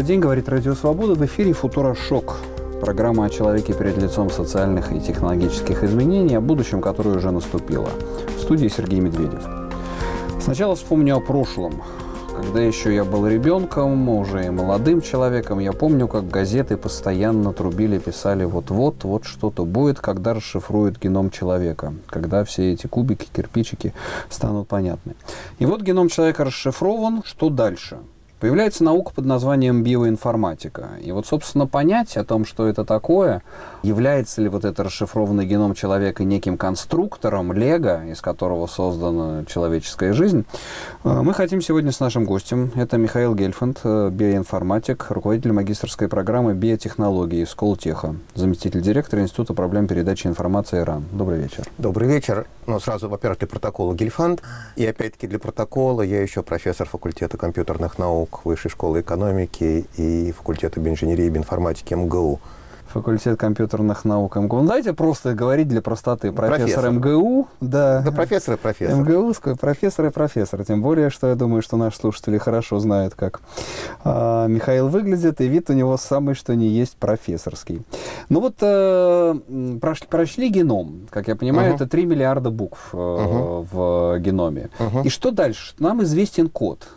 Добрый день, говорит Радио Свобода. В эфире «Футура Шок». Программа о человеке перед лицом социальных и технологических изменений, о будущем, которое уже наступило. В студии Сергей Медведев. Сначала вспомню о прошлом. Когда еще я был ребенком, уже и молодым человеком, я помню, как газеты постоянно трубили, писали вот-вот, вот что-то будет, когда расшифруют геном человека, когда все эти кубики, кирпичики станут понятны. И вот геном человека расшифрован, что дальше? Появляется наука под названием биоинформатика. И вот, собственно, понять о том, что это такое, является ли вот этот расшифрованный геном человека неким конструктором, лего, из которого создана человеческая жизнь, э, мы хотим сегодня с нашим гостем. Это Михаил Гельфанд, э, биоинформатик, руководитель магистрской программы биотехнологии Сколтеха, заместитель директора Института проблем передачи информации РАН. Добрый вечер. Добрый вечер. Ну, сразу, во-первых, для протокола Гельфанд. И опять-таки для протокола я еще профессор факультета компьютерных наук наук Высшей школы экономики и факультета биоинженерии и биоинформатики МГУ. Факультет компьютерных наук МГУ. Ну, давайте просто говорить для простоты. Профессор, профессор. МГУ. Да, да профессор и профессор. МГУ, профессор и профессор. Тем более, что я думаю, что наши слушатели хорошо знают, как а, Михаил выглядит, и вид у него самый, что не есть профессорский. Ну вот э, прошли, прошли геном. Как я понимаю, uh-huh. это 3 миллиарда букв э, uh-huh. в геноме. Uh-huh. И что дальше? Нам известен код.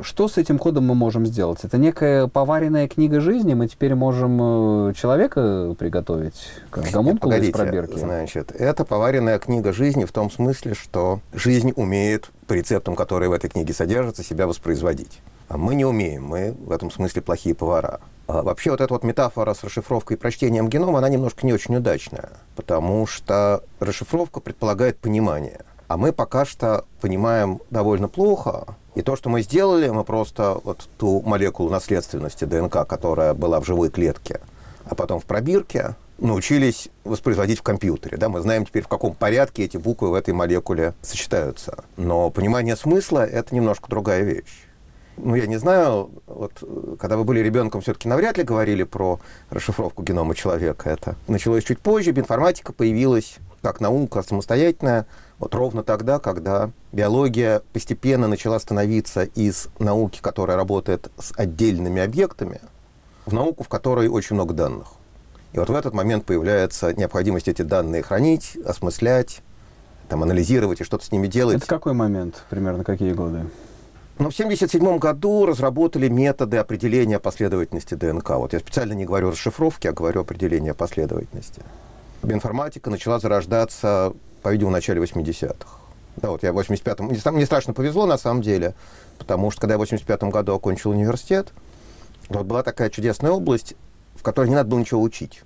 Что с этим кодом мы можем сделать? Это некая поваренная книга жизни, мы теперь можем э, человека приготовить, как гомункулу из пробирки? Значит, это поваренная книга жизни в том смысле, что жизнь умеет по рецептам, которые в этой книге содержатся, себя воспроизводить. А мы не умеем, мы в этом смысле плохие повара. А вообще вот эта вот метафора с расшифровкой и прочтением генома, она немножко не очень удачная, потому что расшифровка предполагает понимание. А мы пока что понимаем довольно плохо, и то, что мы сделали, мы просто вот ту молекулу наследственности ДНК, которая была в живой клетке, а потом в пробирке, научились воспроизводить в компьютере. Да? Мы знаем теперь, в каком порядке эти буквы в этой молекуле сочетаются. Но понимание смысла – это немножко другая вещь. Ну, я не знаю, вот, когда вы были ребенком, все-таки навряд ли говорили про расшифровку генома человека. Это началось чуть позже, биоинформатика появилась как наука самостоятельная, вот ровно тогда, когда биология постепенно начала становиться из науки, которая работает с отдельными объектами, в науку, в которой очень много данных. И вот в этот момент появляется необходимость эти данные хранить, осмыслять, там, анализировать и что-то с ними делать. Это какой момент, примерно какие годы? Ну, в 1977 году разработали методы определения последовательности ДНК. Вот я специально не говорю расшифровки, а говорю определение последовательности. Биоинформатика начала зарождаться по-видимому, в начале 80-х. Да, вот я в 85-м... Мне, мне страшно повезло, на самом деле, потому что, когда я в 85-м году окончил университет, вот была такая чудесная область, в которой не надо было ничего учить.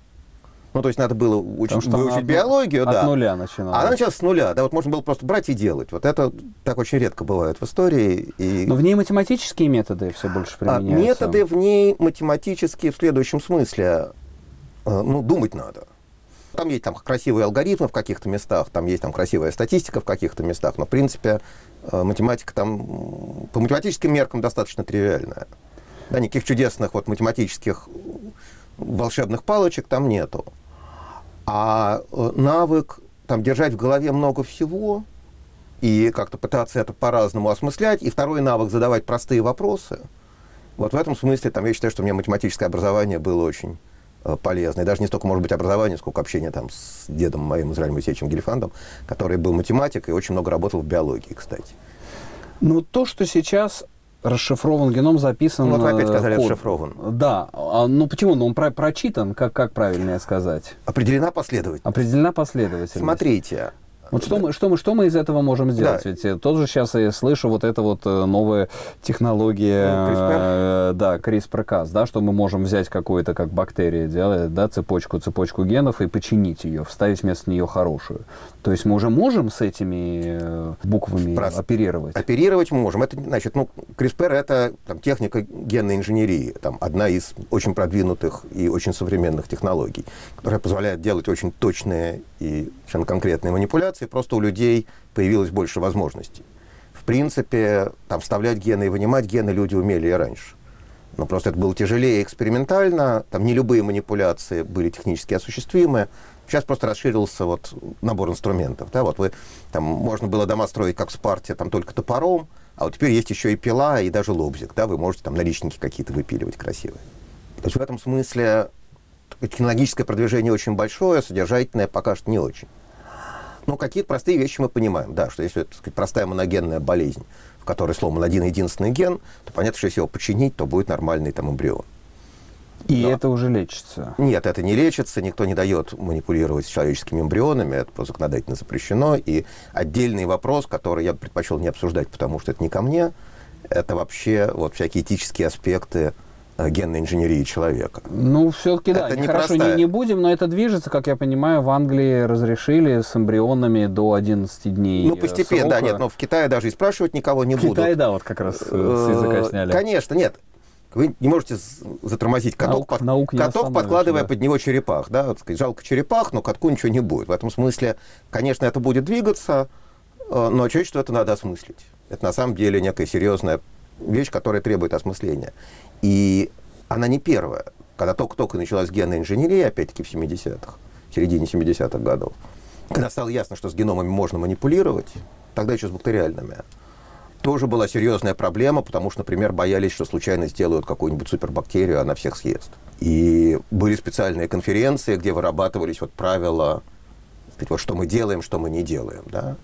Ну, то есть надо было учить, выучить биологию, от да. От нуля начиналось. Она началась с нуля, да, вот можно было просто брать и делать. Вот это так очень редко бывает в истории. И... Но в ней математические методы все больше а, применяются. А, методы в ней математические в следующем смысле. Э, ну, думать надо. Там есть там красивые алгоритмы в каких-то местах, там есть там красивая статистика в каких-то местах, но в принципе э, математика там по математическим меркам достаточно тривиальная. Да, никаких чудесных вот математических волшебных палочек там нету. А э, навык там держать в голове много всего и как-то пытаться это по-разному осмыслять, и второй навык задавать простые вопросы. Вот в этом смысле там я считаю, что у меня математическое образование было очень Э, полезно. И даже не столько, может быть, образование, сколько общение там с дедом моим Израилем Моисеевичем Гельфандом, который был математик и очень много работал в биологии, кстати. Ну, то, что сейчас расшифрован геном, записан... Ну, вот вы опять сказали код. расшифрован. Да. А, ну, почему? Ну, он про прочитан, как, как правильно сказать? Определена последовательность. Определена последовательность. Смотрите, вот что мы, что, мы, что мы из этого можем сделать? Да. Ведь тоже сейчас я слышу вот это вот э, новая технология, ну, CRISPR. Э, да, CRISPR-Cas, да, что мы можем взять какую-то, как бактерия делает, да, цепочку, цепочку генов и починить ее, вставить вместо нее хорошую. То есть мы уже можем с этими э, буквами Прос... оперировать? Оперировать мы можем. Это, значит, ну, CRISPR — это там, техника генной инженерии, там, одна из очень продвинутых и очень современных технологий, которая позволяет делать очень точные и совершенно конкретные манипуляции, просто у людей появилось больше возможностей. В принципе, там, вставлять гены и вынимать гены люди умели и раньше. Но просто это было тяжелее экспериментально, там не любые манипуляции были технически осуществимы. Сейчас просто расширился вот набор инструментов. Да? Вот вы, там, можно было дома строить, как в Спарте, там только топором, а вот теперь есть еще и пила, и даже лобзик, да, вы можете там наличники какие-то выпиливать красивые. То есть в этом смысле технологическое продвижение очень большое, содержательное пока что не очень. Но какие-то простые вещи мы понимаем, да, что если это сказать, простая моногенная болезнь, в которой сломан один единственный ген, то понятно, что если его починить, то будет нормальный там эмбрион. И Но... это уже лечится? Нет, это не лечится, никто не дает манипулировать человеческими эмбрионами, это просто законодательно запрещено. И отдельный вопрос, который я предпочел не обсуждать, потому что это не ко мне, это вообще вот всякие этические аспекты Э, генной инженерии человека. Ну, все-таки да, не хорошо, не, не будем, но это движется, как я понимаю, в Англии разрешили с эмбрионами до 11 дней Ну, постепенно, срока. да, нет, но в Китае даже и спрашивать никого не в будут. В Китае, да, вот как раз э, с языка сняли. Конечно, нет. Вы не можете затормозить каток, наук, под, наук каток подкладывая да. под него черепах. Да? Вот, сказать, жалко черепах, но катку ничего не будет. В этом смысле, конечно, это будет двигаться, э, но человечеству это надо осмыслить. Это на самом деле некая серьезная вещь, которая требует осмысления. И она не первая. Когда только-только началась генная инженерия, опять-таки в 70-х, в середине 70-х годов, когда стало ясно, что с геномами можно манипулировать, тогда еще с бактериальными, тоже была серьезная проблема, потому что, например, боялись, что случайно сделают какую-нибудь супербактерию, она всех съест. И были специальные конференции, где вырабатывались вот правила, сказать, вот что мы делаем, что мы не делаем. Да?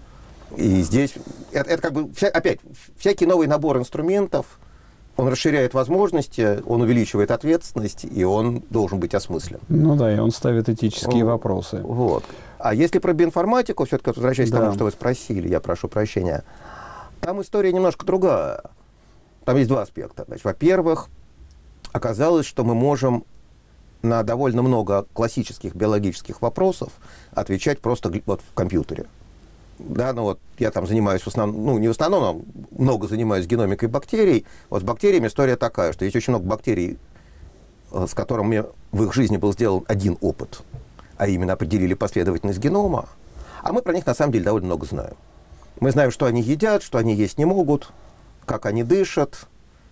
И здесь, это, это как бы, вся, опять, всякий новый набор инструментов – он расширяет возможности, он увеличивает ответственность, и он должен быть осмыслен. Ну да, и он ставит этические вот. вопросы. Вот. А если про биоинформатику, все-таки возвращаясь да. к тому, что вы спросили, я прошу прощения, там история немножко другая. Там есть два аспекта. Во-первых, оказалось, что мы можем на довольно много классических биологических вопросов отвечать просто вот в компьютере да, ну вот я там занимаюсь в основном, ну не в основном, а много занимаюсь геномикой бактерий. Вот с бактериями история такая, что есть очень много бактерий, э, с которыми в их жизни был сделан один опыт, а именно определили последовательность генома, а мы про них на самом деле довольно много знаем. Мы знаем, что они едят, что они есть не могут, как они дышат,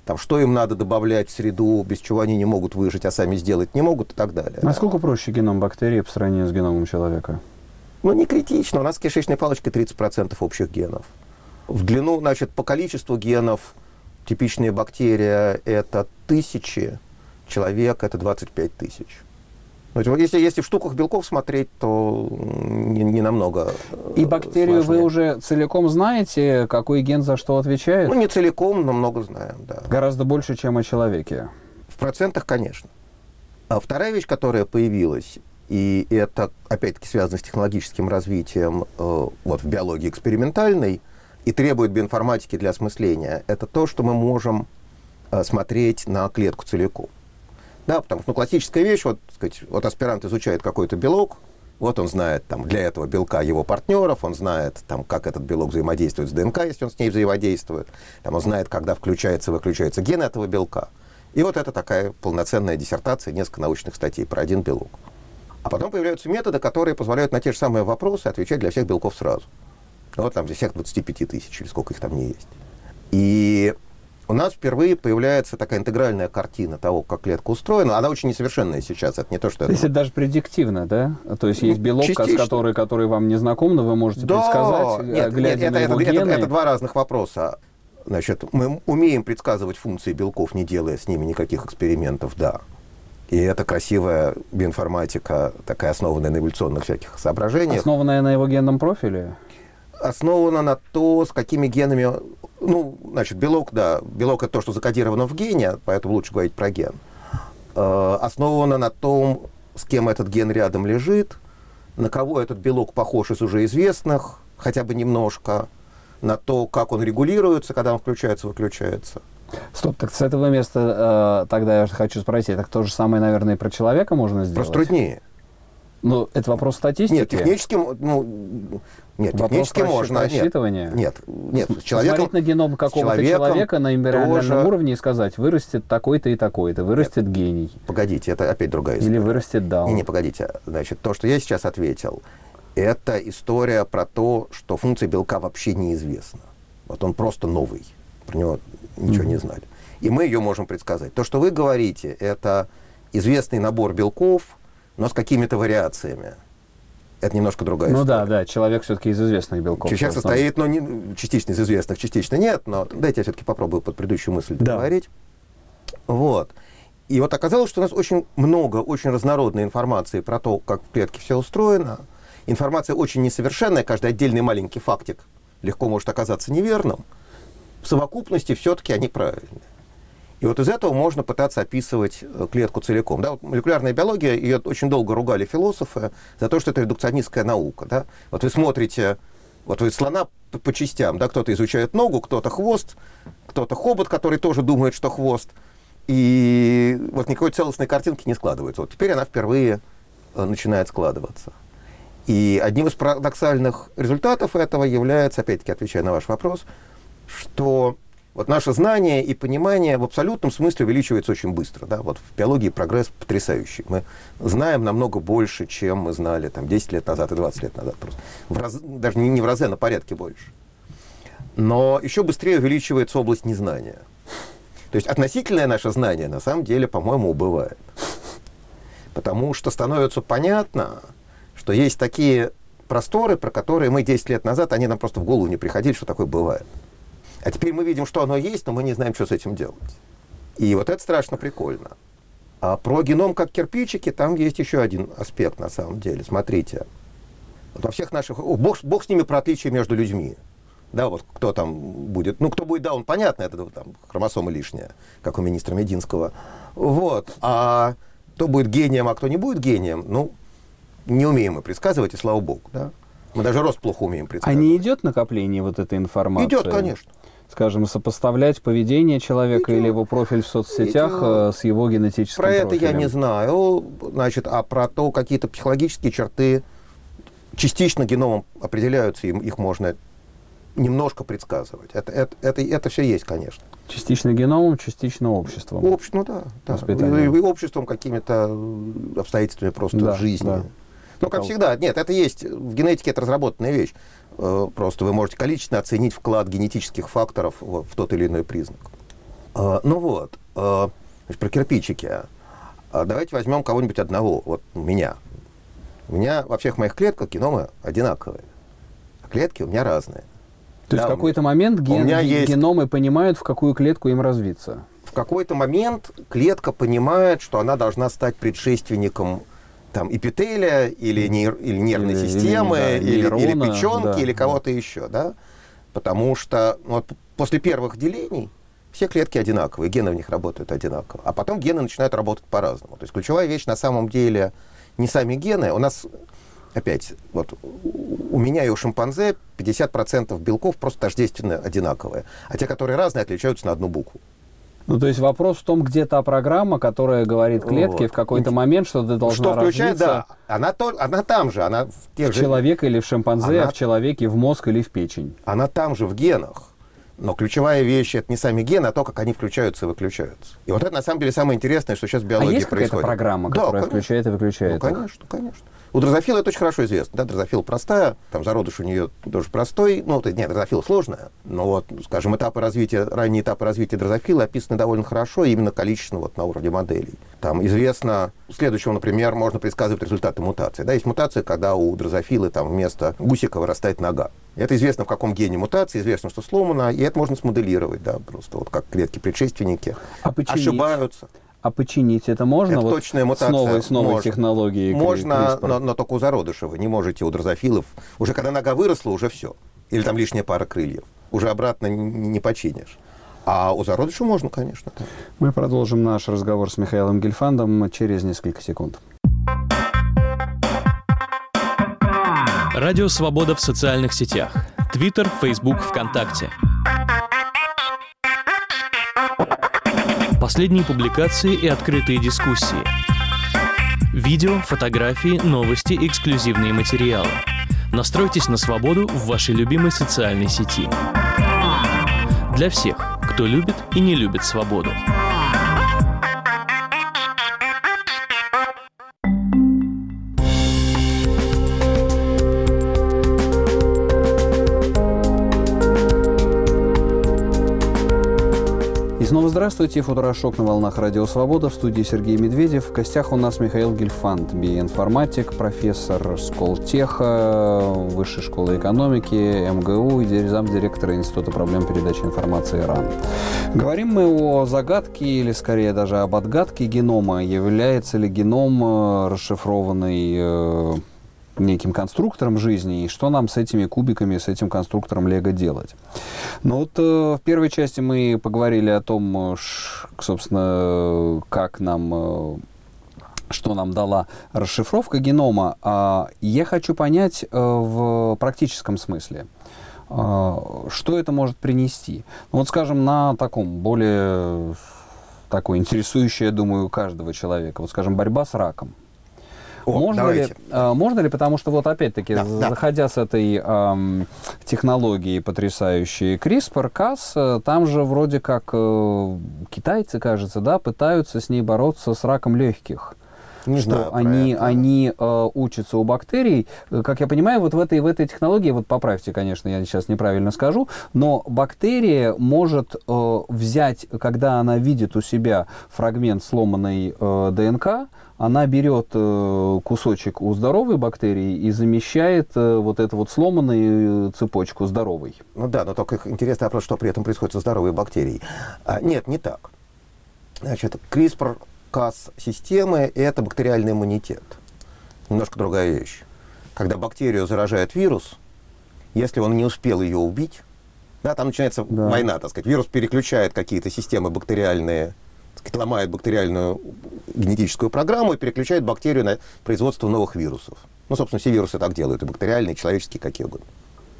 там, что им надо добавлять в среду, без чего они не могут выжить, а сами сделать не могут и так далее. Насколько проще геном бактерии по сравнению с геномом человека? Ну, не критично. У нас с кишечной палочкой 30% общих генов. В длину, значит, по количеству генов типичная бактерия – это тысячи, человек – это 25 тысяч. Если, если в штуках белков смотреть, то не, не намного И бактерию сложнее. вы уже целиком знаете, какой ген за что отвечает? Ну, не целиком, но много знаем, да. Гораздо больше, чем о человеке? В процентах, конечно. А вторая вещь, которая появилась, и это, опять-таки, связано с технологическим развитием э, вот, в биологии экспериментальной и требует биоинформатики для осмысления. Это то, что мы можем э, смотреть на клетку целиком. Да, потому что ну, классическая вещь, вот, сказать, вот аспирант изучает какой-то белок, вот он знает там, для этого белка его партнеров, он знает, там, как этот белок взаимодействует с ДНК, если он с ней взаимодействует, там, он знает, когда включается и выключается ген этого белка. И вот это такая полноценная диссертация, несколько научных статей про один белок. А потом появляются методы, которые позволяют на те же самые вопросы отвечать для всех белков сразу. Вот там для всех 25 тысяч, или сколько их там не есть. И у нас впервые появляется такая интегральная картина того, как клетка устроена. Она очень несовершенная сейчас. Это не то, что... То есть это даже предиктивно, да? То есть есть белок, Частично. который, который вам не знаком, но вы можете да. предсказать, нет, глядя нет, на это, его это, гены. Это, это два разных вопроса. Значит, мы умеем предсказывать функции белков, не делая с ними никаких экспериментов, да. И это красивая биоинформатика, такая основанная на эволюционных всяких соображениях. Основанная на его генном профиле? Основана на то, с какими генами... Ну, значит, белок, да, белок это то, что закодировано в гене, поэтому лучше говорить про ген. Э, основана на том, с кем этот ген рядом лежит, на кого этот белок похож из уже известных, хотя бы немножко, на то, как он регулируется, когда он включается-выключается. Стоп, так с этого места э, тогда я хочу спросить, так то же самое, наверное, и про человека можно сделать? Просто труднее. Ну, это вопрос статистики? Нет, технически, ну, нет, вопрос технически можно. Рассчитывания? Нет, нет. нет человеком, Смотреть на геном какого-то человека на эмбриональном тоже... уровне и сказать, вырастет такой-то и такой-то, вырастет нет, гений. Погодите, это опять другая история. Или вырастет даун. Не, не, погодите. Значит, то, что я сейчас ответил, это история про то, что функция белка вообще неизвестна. Вот он просто новый. Про него ничего mm-hmm. не знали. И мы ее можем предсказать. То, что вы говорите, это известный набор белков, но с какими-то вариациями. Это немножко другая ну, история. Ну да, да, человек все-таки из известных белков. Человек состоит, ну, не, частично из известных, частично нет, но дайте я все-таки попробую под предыдущую мысль договорить. Да. Вот. И вот оказалось, что у нас очень много, очень разнородной информации про то, как в клетке все устроено. Информация очень несовершенная, каждый отдельный маленький фактик легко может оказаться неверным. В совокупности все-таки они правильные. И вот из этого можно пытаться описывать э, клетку целиком. Да, вот молекулярная биология, ее очень долго ругали философы за то, что это редукционистская наука. Да? Вот вы смотрите, вот вы слона по, по частям, да, кто-то изучает ногу, кто-то хвост, кто-то хобот, который тоже думает, что хвост. И вот никакой целостной картинки не складывается. Вот теперь она впервые э, начинает складываться. И одним из парадоксальных результатов этого является, опять-таки отвечая на ваш вопрос, что вот наше знание и понимание в абсолютном смысле увеличивается очень быстро. Да? Вот в биологии прогресс потрясающий. Мы знаем намного больше, чем мы знали там, 10 лет назад и 20 лет назад. Просто. В раз, даже не, в разы, а на порядке больше. Но еще быстрее увеличивается область незнания. То есть относительное наше знание на самом деле, по-моему, убывает. Потому что становится понятно, что есть такие просторы, про которые мы 10 лет назад, они нам просто в голову не приходили, что такое бывает. А теперь мы видим, что оно есть, но мы не знаем, что с этим делать. И вот это страшно прикольно. А про геном как кирпичики, там есть еще один аспект на самом деле. Смотрите. Вот во всех наших... О, бог, бог с ними про отличия между людьми. Да, вот кто там будет. Ну, кто будет даун, понятно, это там хромосома лишняя, как у министра Мединского. Вот. А кто будет гением, а кто не будет гением, ну, не умеем мы предсказывать, и слава богу, да. Мы даже рост плохо умеем предсказывать. А не идет накопление вот этой информации? Идет, конечно скажем, сопоставлять поведение человека Идет. или его профиль в соцсетях Идет. Э, с его генетическим Про профилем? это я не знаю, значит, а про то, какие-то психологические черты частично геномом определяются, им их можно немножко предсказывать. Это, это, это, это все есть, конечно. Частично геномом, частично обществом. Общ, ну да, да. И, и обществом какими-то обстоятельствами просто да, жизни. Да. Ну, как всегда, нет, это есть, в генетике это разработанная вещь. Э, просто вы можете количественно оценить вклад генетических факторов в тот или иной признак. Э, ну вот, э, про кирпичики. Давайте возьмем кого-нибудь одного, вот меня. У меня во всех моих клетках геномы одинаковые, а клетки у меня разные. То да, есть в какой-то момент ген, меня есть... геномы понимают, в какую клетку им развиться? В какой-то момент клетка понимает, что она должна стать предшественником там эпителия или, нер, или нервной или, системы, или, да, или, или печенки, да, или кого-то да. еще, да? Потому что ну, вот после первых делений все клетки одинаковые, гены в них работают одинаково. А потом гены начинают работать по-разному. То есть ключевая вещь на самом деле не сами гены. У нас, опять, вот у меня и у шимпанзе 50% белков просто тождественно одинаковые. А те, которые разные, отличаются на одну букву. Ну, то есть вопрос в том, где та программа, которая говорит клетке вот. в какой-то момент, что ты должна Что включает, да. Она, то, она там же, она в тех в же... человека или в шимпанзе, она... а в человеке в мозг или в печень. Она там же, в генах. Но ключевая вещь это не сами гены, а то, как они включаются и выключаются. И вот это на самом деле самое интересное, что сейчас в биологии а есть происходит. программа, которая да, включает и выключает? Ну, конечно, конечно. У дрозофила это очень хорошо известно. Да? Дрозофила простая, там зародыш у нее тоже простой. Ну, это, нет, дрозофила сложная. Но вот, скажем, этапы развития, ранние этапы развития дрозофила описаны довольно хорошо, именно количественно вот, на уровне моделей. Там известно, следующего, например, можно предсказывать результаты мутации. Да, есть мутация, когда у дрозофилы там вместо гусика вырастает нога. Это известно, в каком гене мутации, известно, что сломано, и это можно смоделировать, да, просто вот как клетки-предшественники а ошибаются. А починить это можно? Это вот точная мутация. С новой, с новой можно. технологией. Можно, но, но только у зародыша. Вы не можете у дрозофилов. Уже когда нога выросла, уже все. Или там лишняя пара крыльев. Уже обратно не починишь. А у зародыша можно, конечно. Да. Мы продолжим наш разговор с Михаилом Гельфандом через несколько секунд. Радио «Свобода» в социальных сетях. Твиттер, Фейсбук, ВКонтакте. Последние публикации и открытые дискуссии. Видео, фотографии, новости, эксклюзивные материалы. Настройтесь на свободу в вашей любимой социальной сети. Для всех, кто любит и не любит свободу. Здравствуйте, Футурошок на волнах Радио Свобода. В студии Сергей Медведев. В гостях у нас Михаил Гельфанд, биоинформатик, профессор Сколтеха, Высшей школы экономики, МГУ и замдиректора Института проблем передачи информации РАН. Говорим мы о загадке, или скорее даже об отгадке генома. Является ли геном э, расшифрованный э, неким конструктором жизни, и что нам с этими кубиками, с этим конструктором Лего делать. Ну вот э, в первой части мы поговорили о том, э, собственно, как нам э, что нам дала расшифровка генома, а я хочу понять в практическом смысле, что это может принести. Ну, вот, скажем, на таком более такой интересующий, я думаю, каждого человека. Вот, скажем, борьба с раком. О, можно, давайте. ли, э, можно ли, потому что вот опять-таки, Да, да. заходя с этой эм, технологией потрясающей CRISPR-Cas, э, там же вроде как э, китайцы, кажется, да, пытаются с ней бороться с раком легких. Не что про они, это. они э, учатся у бактерий. Э, Как я понимаю, вот в этой, в этой технологии, вот поправьте, конечно, я сейчас неправильно скажу, но бактерия может э, взять, когда она видит у себя фрагмент сломанной э, ДНК, она берет э, кусочек у здоровой бактерии и замещает э, вот эту вот сломанную цепочку здоровой. Ну да, но только интересный вопрос, что при этом происходит со здоровой бактерией. А, нет, не так. Значит, CRISPR-Cas-системы – это бактериальный иммунитет. Немножко другая вещь. Когда бактерию заражает вирус, если он не успел ее убить, да, там начинается Да. война, так сказать. Вирус переключает какие-то системы бактериальные, сказать, ломает бактериальную генетическую программу и переключает бактерию на производство новых вирусов. Ну, собственно, все вирусы так делают, и бактериальные, и человеческие, какие угодно.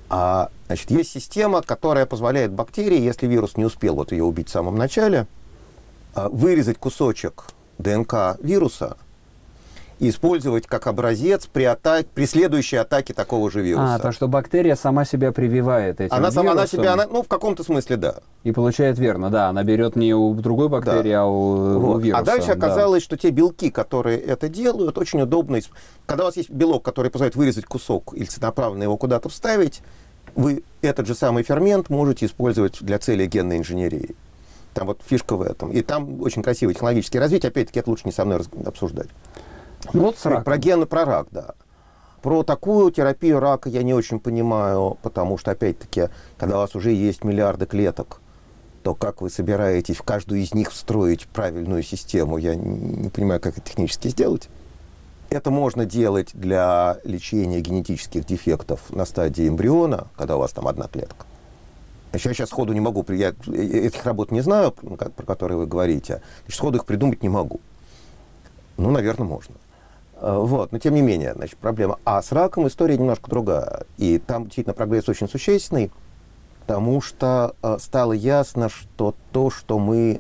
А, значит, есть система, которая позволяет бактерии, если вирус не успел вот ее убить в самом начале, а, вырезать кусочек ДНК вируса и использовать как образец при, атаке, при следующей атаке такого же вируса. А, то, что бактерия сама себя прививает этим она сама, она вирусом себя, она- ну, в каком-то смысле, да. и получает верно, да, она берет не у другой бактерии, а у, у Вот. вируса. А дальше да. оказалось, что те белки, которые это делают, очень удобно. Когда у вас есть белок, который позволяет вырезать кусок или целенаправленно его куда-то вставить, вы этот же самый фермент можете использовать для цели генной инженерии. Там вот фишка в этом. И там очень красивое технологическое развитие. Опять-таки, это лучше не со мной обсуждать. Ну, вот с Про- раком. Про гены, про рак, да. Про такую терапию рака я не очень понимаю, потому что, опять-таки, когда у вас уже есть миллиарды клеток, то как вы собираетесь в каждую из них встроить правильную систему, я не понимаю, как это технически сделать. Это можно делать для лечения генетических дефектов на стадии эмбриона, когда у вас там одна клетка. Значит, Я сейчас сходу не могу, я э- этих работ не знаю, про про которые вы говорите, Значит, сходу их придумать не могу. Ну, наверное, можно. Э, Вот, но тем не менее, значит, проблема. А с раком история немножко другая. И там действительно прогресс очень существенный, потому что э, стало ясно, что то, что мы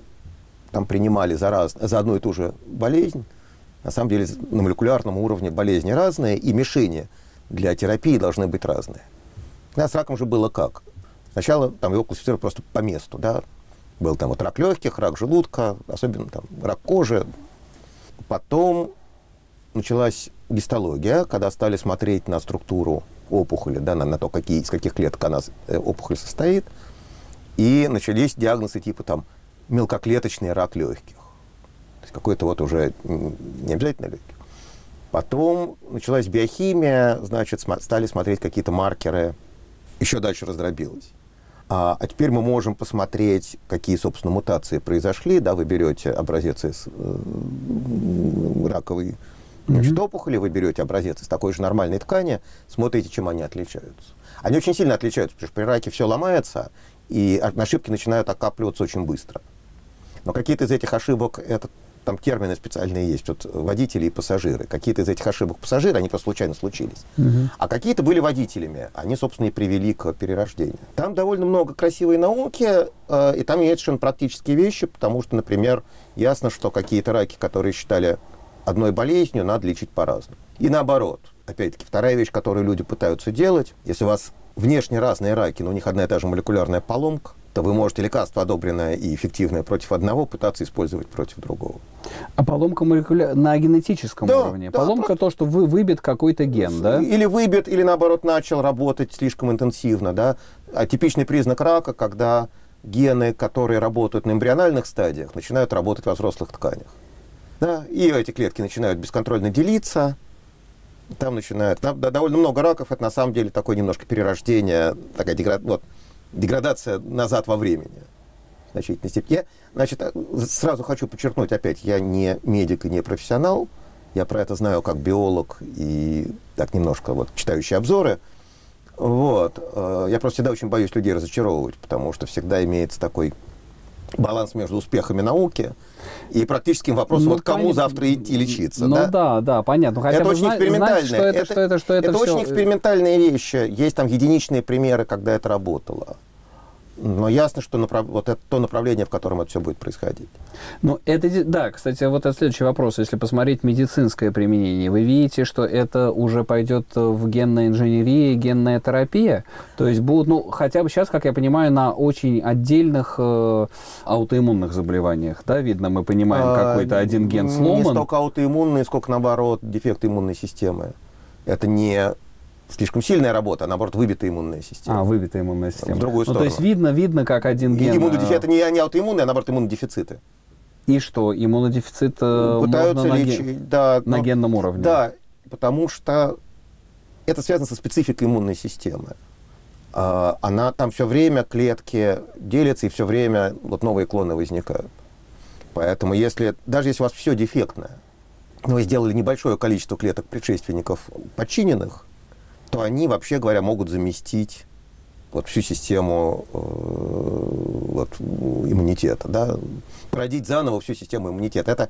там принимали за, раз, за одну и ту же болезнь, на самом деле на молекулярном уровне болезни разные, и мишени для терапии должны быть разные. Да, с раком же было как? Сначала там его классифицировали просто по месту, да. Был там вот рак легких, рак желудка, особенно там рак кожи. Потом началась гистология, когда стали смотреть на структуру опухоли, да, на, на то, какие, из каких клеток она, э, опухоль состоит. И начались диагнозы типа там мелкоклеточный рак легких. То есть какой-то вот уже не обязательно легких. Потом началась биохимия, значит, стали смотреть какие-то маркеры. Еще дальше раздробилось. А, а теперь мы можем посмотреть, какие, собственно, мутации произошли. Да, вы берете образец из э, раковой значит, опухоли, вы берете образец из такой же нормальной ткани, смотрите, чем они отличаются. Они очень сильно отличаются, потому что при раке все ломается, и ошибки начинают окапливаться очень быстро. Но какие-то из этих ошибок, это там термины специальные есть, вот водители и пассажиры. Какие-то из этих ошибок пассажиры, они просто случайно случились. А какие-то были водителями, они, собственно, и привели к перерождению. Там довольно много красивой науки, э, и там есть совершенно практические вещи, потому что, например, ясно, что какие-то раки, которые считали одной болезнью, надо лечить по-разному. И наоборот. Опять-таки, вторая вещь, которую люди пытаются делать, если у вас внешне разные раки, но у них одна и та же молекулярная поломка, то вы можете лекарство, одобренное и эффективное против одного, пытаться использовать против другого. А поломка молекуля... на генетическом Да, уровне. да, поломка просто- то, что вы выбит какой-то ген, да? Или выбит, или наоборот начал работать слишком интенсивно. Да? А типичный признак рака, когда гены, которые работают на эмбриональных стадиях, начинают работать во взрослых тканях. Да, и эти клетки начинают бесконтрольно делиться, там начинают, там довольно много раков, это на самом деле такое немножко перерождение, такая деград, вот, деградация назад во времени в значительной степени. Я, значит, сразу хочу подчеркнуть опять, я не медик и не профессионал, я про это знаю как биолог и так немножко вот читающий обзоры. Вот. Э, я просто всегда очень боюсь людей разочаровывать, потому что всегда имеется такой баланс между успехами науки и практическим вопросом, ну, вот кому понятно. завтра идти лечиться. Ну да, да, да понятно. Хотя это очень экспериментальное. Знать, что это, это, что это, что это, это все... очень экспериментальные вещи. Есть там единичные примеры, когда это работало. Но ясно, что направ... вот это то направление, в котором это все будет происходить. Ну, это, да, кстати, вот это следующий вопрос. Если посмотреть медицинское применение, вы видите, что это уже пойдет в генной инженерии, генная терапия? То есть будут, ну, хотя бы сейчас, как я понимаю, на очень отдельных э, аутоиммунных заболеваниях, да, видно, мы понимаем, а, какой-то один ген сломан. Не столько аутоиммунные, сколько, наоборот, дефекты иммунной системы. Это не слишком сильная работа, а наоборот выбитая иммунная система. А, выбитая иммунная система. В другую сторону. Ну, то есть видно, видно, как один ген... Иммунодефицит, это не, не аутоиммунные, а наоборот иммунодефициты. И что, иммунодефицит э, Пытаются можно лечить, на, ген... да, на но, генном уровне? Да, потому что это связано со спецификой иммунной системы. А, она там все время клетки делятся, и все время вот новые клоны возникают. Поэтому если, даже если у вас все дефектное, но вы сделали небольшое количество клеток предшественников подчиненных, то они, вообще говоря, могут заместить вот всю систему э, вот, иммунитета, да, породить заново всю систему иммунитета. Это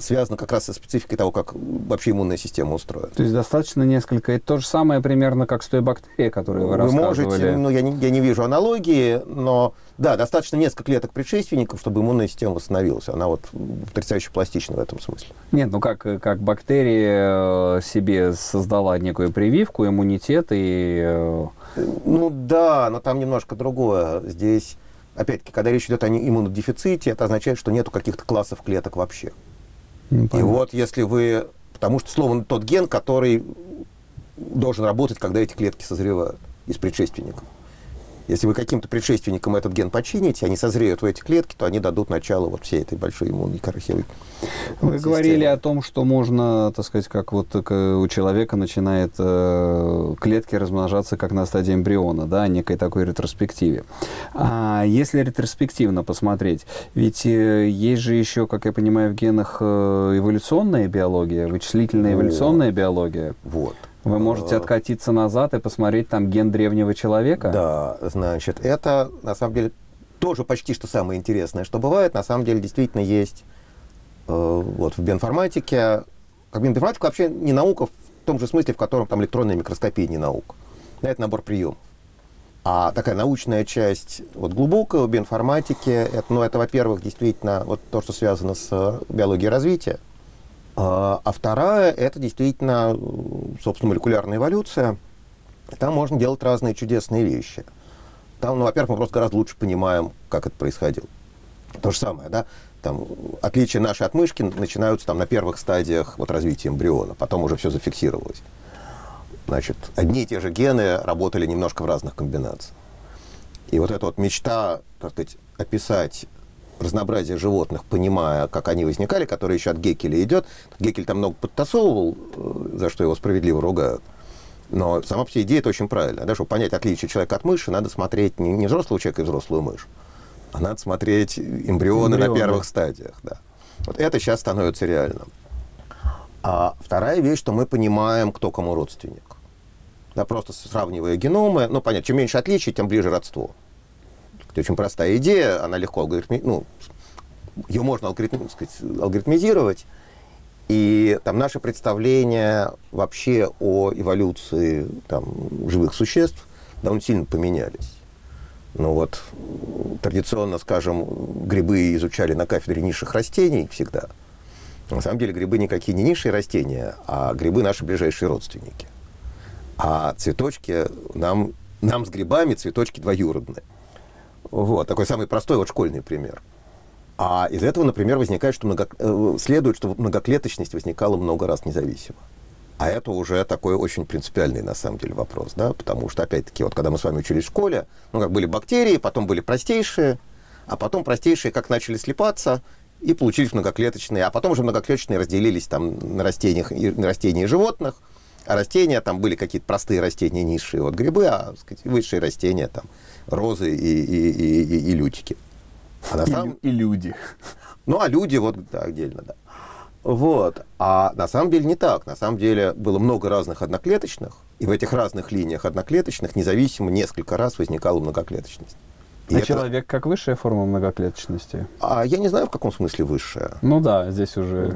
связано как раз со спецификой того, как вообще иммунная система устроена. То есть достаточно несколько. Это то же самое примерно, как с той бактерией, которую вы, вы рассказывали. можете, ну, я не, я не вижу аналогии, но да, достаточно несколько клеток предшественников, чтобы иммунная система восстановилась. Она вот потрясающе пластична в этом смысле. Нет, ну как, как бактерия э, себе создала некую прививку, иммунитет и... Э, ну да, но там немножко другое. Здесь, опять-таки, когда речь идет о иммунодефиците, это означает, что нету каких-то классов клеток вообще. Ну, и вот если вы... Потому что словно тот ген, который должен работать, когда эти клетки созревают из предшественников. Если вы каким-то предшественникам этот ген почините, они созреют в эти клетки, то они дадут начало вот всей этой большой иммунной карахевой Вы системе. говорили о том, что можно, так сказать, как вот у человека начинает э, клетки размножаться как на стадии эмбриона, да, некой такой ретроспективе. А если ретроспективно посмотреть, ведь э, есть же еще, как я понимаю, в генах э, эволюционная биология, вычислительная эволюционная вот. биология. Вот. Вы можете э, откатиться назад и посмотреть там ген древнего человека? Да, значит, это на самом деле тоже почти что самое интересное, что бывает. На самом деле действительно есть э, вот в биоинформатике, как биоинформатика вообще не наука в том же смысле, в котором там электронная микроскопия не наука. Это набор приемов. А такая научная часть вот глубокая в биоинформатике, это, ну, это, во-первых, действительно вот то, что связано с биологией развития, а, а вторая – это действительно, собственно, молекулярная эволюция. Там можно делать разные чудесные вещи. Там, ну, во-первых, мы просто гораздо лучше понимаем, как это происходило. То же самое, да? Там, отличия нашей от мышки начинаются там, на первых стадиях вот, развития эмбриона, потом уже все зафиксировалось. Значит, одни и те же гены работали немножко в разных комбинациях. И вот эта вот мечта, так сказать, описать разнообразие животных, понимая, как они возникали, который еще от Гекеля идет. Гекель там много подтасовывал, э, за что его справедливо ругают. Но сама по себе идея это очень правильная. Да, чтобы понять отличие человека от мыши, надо смотреть не, не взрослого человека и взрослую мышь, а надо смотреть эмбрионы, эмбрионы. на первых стадиях. Да. Вот это сейчас становится реальным. А вторая вещь, что мы понимаем, кто кому родственник. Да, просто сравнивая геномы, ну, понятно, чем меньше отличий, тем ближе родство. Это очень простая идея, она легко алгоритми... ну, ее можно алгоритм... сказать, алгоритмизировать. И там наши представления вообще о эволюции там, живых существ довольно сильно поменялись. Ну вот, традиционно, скажем, грибы изучали на кафедре низших растений всегда. На самом деле грибы никакие не низшие растения, а грибы наши ближайшие родственники. А цветочки нам, нам с грибами цветочки двоюродные. Вот, такой самый простой вот школьный пример. А из этого, например, возникает, что много, э, следует, что многоклеточность возникала много раз независимо. А это уже такой очень принципиальный, на самом деле, вопрос, да, потому что, опять-таки, вот когда мы с вами учились в школе, ну, как были бактерии, потом были простейшие, а потом простейшие как начали слипаться, и получились многоклеточные, а потом уже многоклеточные разделились там на растениях, на растения и животных, а растения там были какие-то простые растения низшие, вот грибы, а сказать, высшие растения там розы и, и, и, и, и лютики. А на самом... и, и люди. Ну, а люди вот да, отдельно, да. Вот. А на самом деле не так. На самом деле было много разных одноклеточных, и в этих разных линиях одноклеточных независимо несколько раз возникала многоклеточность. И а это... человек как высшая форма многоклеточности? А я не знаю, в каком смысле высшая. Ну да, здесь уже...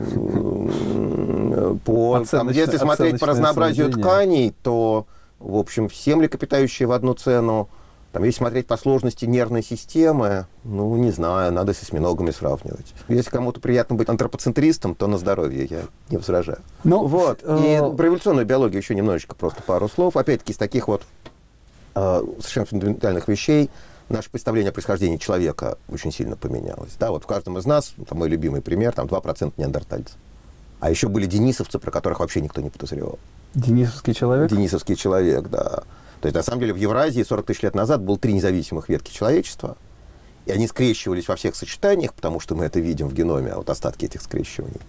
По, там, если смотреть по разнообразию тканей, то, в общем, все млекопитающие в одну цену. Там, если смотреть по сложности нервной системы, ну, не знаю, надо с осьминогами сравнивать. Если кому-то приятно быть антропоцентристом, то на здоровье, я не возражаю. Ну, вот. И э... про эволюционную биологию еще немножечко, просто пару слов. Опять-таки, из таких вот э, совершенно фундаментальных вещей – наше представление о происхождении человека очень сильно поменялось. Да, вот в каждом из нас, там мой любимый пример, там 2% неандертальцев. А еще были денисовцы, про которых вообще никто не подозревал. Денисовский человек? Денисовский человек, да. То есть, на самом деле, в Евразии 40 тысяч лет назад было три независимых ветки человечества, и они скрещивались во всех сочетаниях, потому что мы это видим в геноме, а вот остатки этих скрещиваний.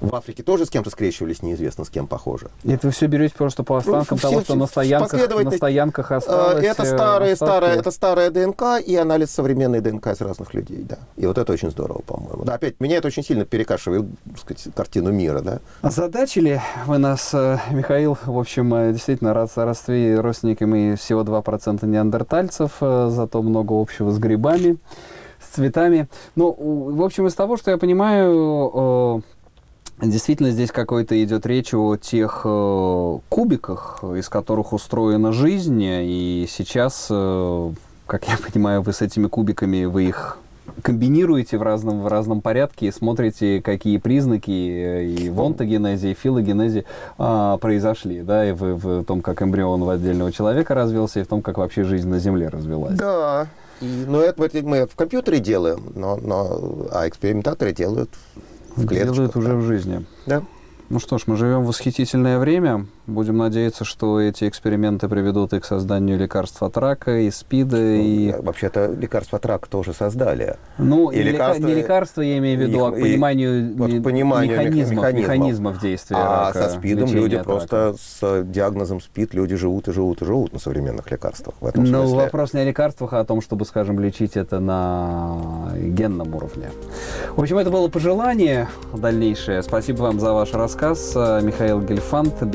В Африке тоже с кем-то скрещивались, неизвестно с кем похоже. И это вы все берете просто по останкам ну, того, что на стоянках, на стоянках осталось? Это, старая, старая, это старая ДНК и анализ современной ДНК из разных людей, да. И вот это очень здорово, по-моему. Да, опять, меня это очень сильно перекашивает, так сказать, картину мира, да. Озадачили вы нас, э, Михаил, в общем, э, действительно, рад родстве родственниками всего 2% неандертальцев, э, зато много общего с грибами, с цветами. Ну, в общем, из того, что я понимаю, Действительно, здесь какой-то идет речь о тех э, кубиках, из которых устроена жизнь, и сейчас, э, как я понимаю, вы с этими кубиками, вы их комбинируете в разном, в разном порядке и смотрите, какие признаки э, и в онтогенезе, и филогенезе а, произошли, да, и в, в том, как эмбрион в отдельного человека развился, и в том, как вообще жизнь на Земле развилась. Да, и, но это мы в компьютере делаем, но, но, а экспериментаторы делают в клеточках. Делают уже в жизни. Да. Ну что ж, мы живем в восхитительное время. Будем надеяться, что эти эксперименты приведут и к созданию лекарств от рака, и СПИДа, ну, и... Вообще-то лекарства от рака тоже создали. Ну, и лекарства... не лекарства, я имею в виду, их, а к пониманию, вот к пониманию механизмов, механизмов. механизмов действия А рака, со СПИДом люди просто рака. с диагнозом СПИД люди живут и живут и живут на современных лекарствах. В этом ну, вопрос не о лекарствах, а о том, чтобы, скажем, лечить это на генном уровне. В общем, это было пожелание дальнейшее. Спасибо вам за ваш рассказ. Михаил Гельфант,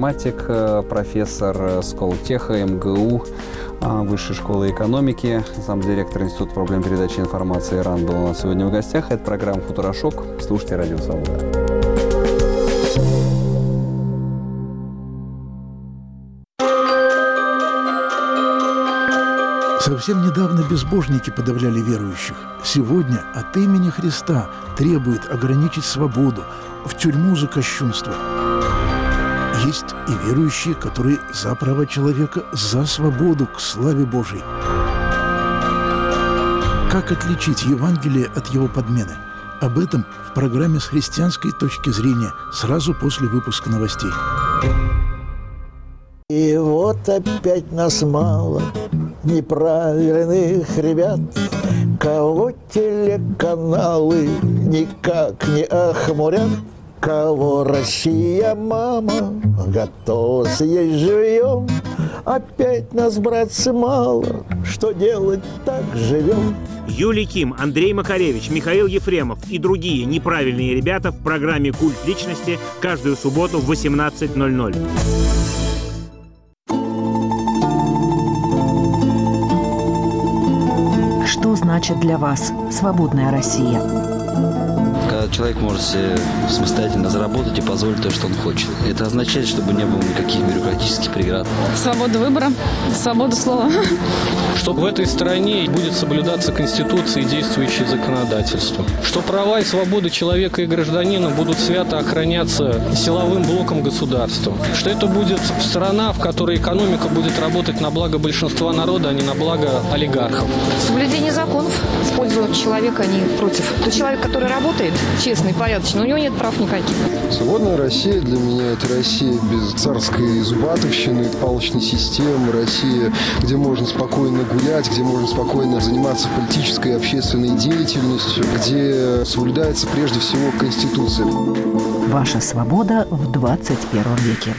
биоинформатик, профессор Сколтеха, МГУ, Высшей школы экономики, замдиректор Института проблем передачи информации РАН был у нас сегодня в гостях. Это программа «Футурошок». Слушайте «Радио Свобода». Совсем недавно безбожники подавляли верующих. Сегодня от имени Христа требует ограничить свободу, в тюрьму за кощунство. Есть и верующие, которые за права человека, за свободу к славе Божией. Как отличить Евангелие от его подмены? Об этом в программе с христианской точки зрения сразу после выпуска новостей. И вот опять нас мало неправильных ребят, Кого телеканалы никак не охмурят. Кого Россия, мама, готова съесть живьем. Опять нас, братцы, мало, что делать так живем. Юлий Ким, Андрей Макаревич, Михаил Ефремов и другие неправильные ребята в программе «Культ личности» каждую субботу в 18.00. Что значит для вас свободная Россия? Человек может себе самостоятельно заработать и позволить то, что он хочет. Это означает, чтобы не было никаких бюрократических преград. Свобода выбора, свобода слова. Что в этой стране будет соблюдаться Конституция и действующее законодательство. Что права и свободы человека и гражданина будут свято охраняться силовым блоком государства. Что это будет страна, в которой экономика будет работать на благо большинства народа, а не на благо олигархов. Соблюдение законов в пользу человека, а не против. Тот человек, который работает, честный, порядочный. У него нет прав никаких. Свободная Россия для меня это Россия без царской зубатовщины, палочной системы, Россия, где можно спокойно гулять, где можно спокойно заниматься политической и общественной деятельностью, где соблюдается прежде всего Конституция. Ваша свобода в 21 веке.